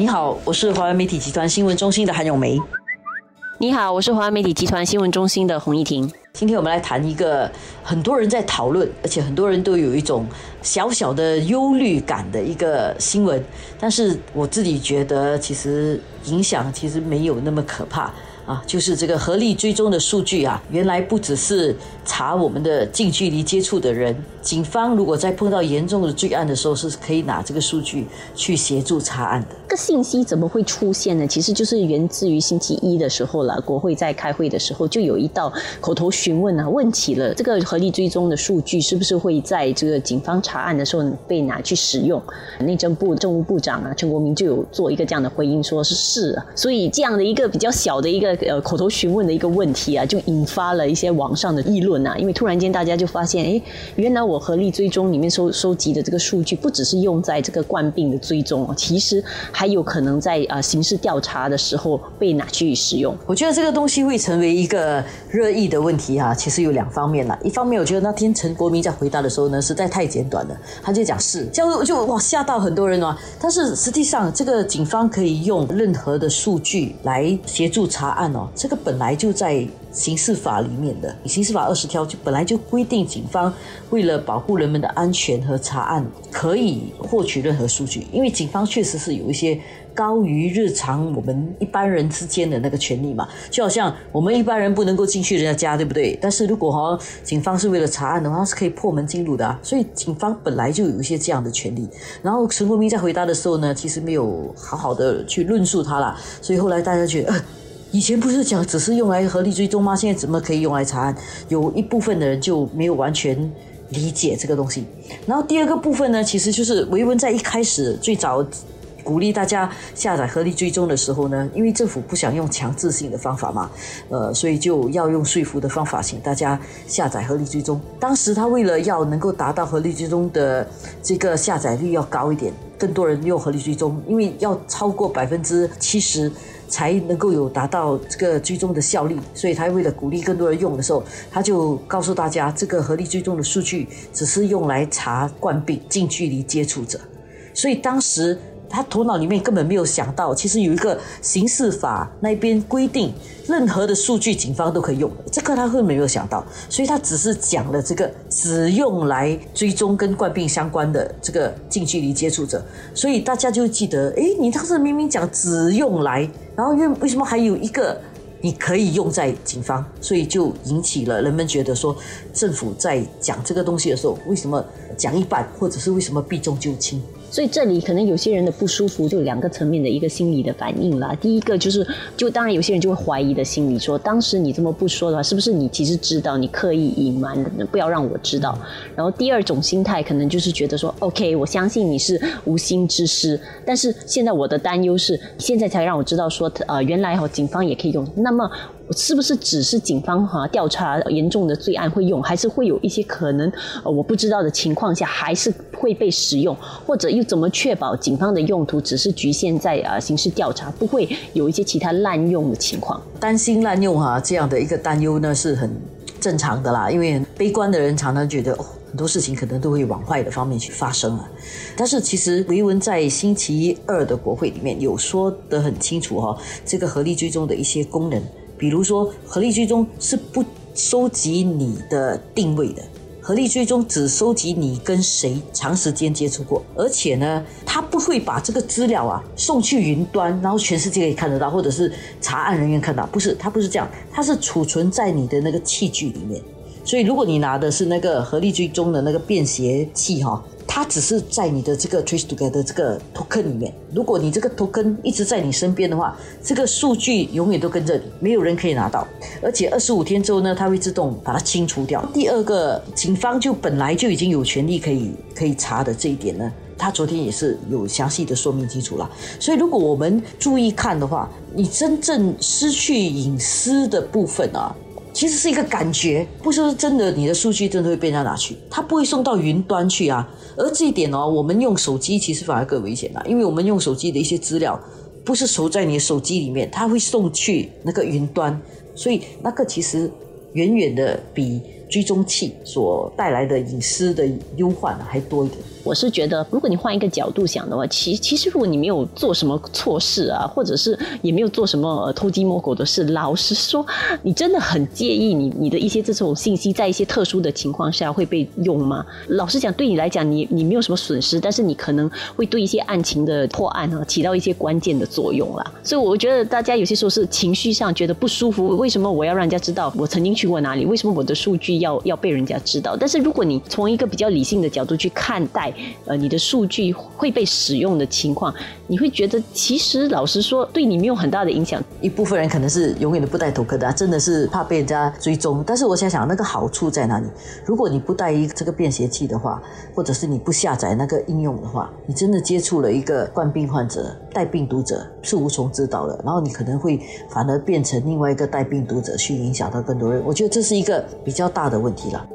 你好，我是华为媒体集团新闻中心的韩永梅。你好，我是华为媒体集团新闻中心的洪一婷。今天我们来谈一个很多人在讨论，而且很多人都有一种小小的忧虑感的一个新闻。但是我自己觉得，其实影响其实没有那么可怕。啊，就是这个合力追踪的数据啊，原来不只是查我们的近距离接触的人，警方如果在碰到严重的罪案的时候，是可以拿这个数据去协助查案的。这个信息怎么会出现呢？其实就是源自于星期一的时候了，国会在开会的时候就有一道口头询问啊，问起了这个合力追踪的数据是不是会在这个警方查案的时候被拿去使用？内政部政务部长啊陈国民就有做一个这样的回应，说是是啊，所以这样的一个比较小的一个。呃，口头询问的一个问题啊，就引发了一些网上的议论啊。因为突然间大家就发现，哎，原来我合力追踪里面收收集的这个数据，不只是用在这个冠病的追踪哦，其实还有可能在啊刑事调查的时候被拿去使用。我觉得这个东西会成为一个热议的问题哈。其实有两方面啦，一方面我觉得那天陈国民在回答的时候呢，实在太简短了，他就讲是，就就哇吓到很多人哦。但是实际上，这个警方可以用任何的数据来协助查案。哦，这个本来就在刑事法里面的，刑事法二十条就本来就规定，警方为了保护人们的安全和查案，可以获取任何数据。因为警方确实是有一些高于日常我们一般人之间的那个权利嘛，就好像我们一般人不能够进去人家家，对不对？但是如果哈警方是为了查案的话，是可以破门进入的。所以警方本来就有一些这样的权利。然后陈国民在回答的时候呢，其实没有好好的去论述他了，所以后来大家觉得。以前不是讲只是用来合力追踪吗？现在怎么可以用来查案？有一部分的人就没有完全理解这个东西。然后第二个部分呢，其实就是维文在一开始最早鼓励大家下载合力追踪的时候呢，因为政府不想用强制性的方法嘛，呃，所以就要用说服的方法，请大家下载合力追踪。当时他为了要能够达到合力追踪的这个下载率要高一点，更多人用合力追踪，因为要超过百分之七十。才能够有达到这个追踪的效力，所以他为了鼓励更多人用的时候，他就告诉大家，这个合力追踪的数据只是用来查冠病近距离接触者，所以当时。他头脑里面根本没有想到，其实有一个刑事法那边规定，任何的数据警方都可以用，这个他根本没有想到，所以他只是讲了这个只用来追踪跟冠病相关的这个近距离接触者，所以大家就记得，哎，你当时明明讲只用来，然后为为什么还有一个你可以用在警方，所以就引起了人们觉得说，政府在讲这个东西的时候，为什么讲一半，或者是为什么避重就轻？所以这里可能有些人的不舒服，就两个层面的一个心理的反应啦。第一个就是，就当然有些人就会怀疑的心理，说当时你这么不说的话，是不是你其实知道，你刻意隐瞒的，不要让我知道。然后第二种心态可能就是觉得说，OK，我相信你是无心之失，但是现在我的担忧是，现在才让我知道说，呃，原来哦警方也可以用。那么是不是只是警方哈调查严重的罪案会用，还是会有一些可能呃我不知道的情况下，还是会被使用，或者又怎么确保警方的用途只是局限在啊刑事调查，不会有一些其他滥用的情况？担心滥用哈这样的一个担忧呢是很正常的啦，因为悲观的人常常觉得哦很多事情可能都会往坏的方面去发生啊。但是其实维文在星期二的国会里面有说得很清楚哈，这个合力追踪的一些功能。比如说，合力追踪是不收集你的定位的，合力追踪只收集你跟谁长时间接触过，而且呢，它不会把这个资料啊送去云端，然后全世界可以看得到，或者是查案人员看到，不是，它不是这样，它是储存在你的那个器具里面。所以，如果你拿的是那个合力追踪的那个便携器哈。它只是在你的这个 trace together 的这个 token 里面。如果你这个 token 一直在你身边的话，这个数据永远都跟着你，没有人可以拿到。而且二十五天之后呢，它会自动把它清除掉。第二个，警方就本来就已经有权利可以可以查的这一点呢，他昨天也是有详细的说明清楚了。所以如果我们注意看的话，你真正失去隐私的部分啊。其实是一个感觉，不是真的，你的数据真的会被人家拿去，它不会送到云端去啊。而这一点哦，我们用手机其实反而更危险了，因为我们用手机的一些资料不是收在你手机里面，它会送去那个云端，所以那个其实远远的比追踪器所带来的隐私的忧患还多一点。我是觉得，如果你换一个角度想的话，其其实如果你没有做什么错事啊，或者是也没有做什么偷鸡摸狗的事，老实说，你真的很介意你你的一些这种信息在一些特殊的情况下会被用吗？老实讲，对你来讲，你你没有什么损失，但是你可能会对一些案情的破案啊起到一些关键的作用啦。所以我觉得大家有些时候是情绪上觉得不舒服，为什么我要让人家知道我曾经去过哪里？为什么我的数据要要被人家知道？但是如果你从一个比较理性的角度去看待，呃，你的数据会被使用的情况，你会觉得其实老实说，对你没有很大的影响。一部分人可能是永远都不带头壳的，真的是怕被人家追踪。但是我想想，那个好处在哪里？如果你不带一这个便携器的话，或者是你不下载那个应用的话，你真的接触了一个冠病患者、带病毒者，是无从知道的。然后你可能会反而变成另外一个带病毒者，去影响到更多人。我觉得这是一个比较大的问题了。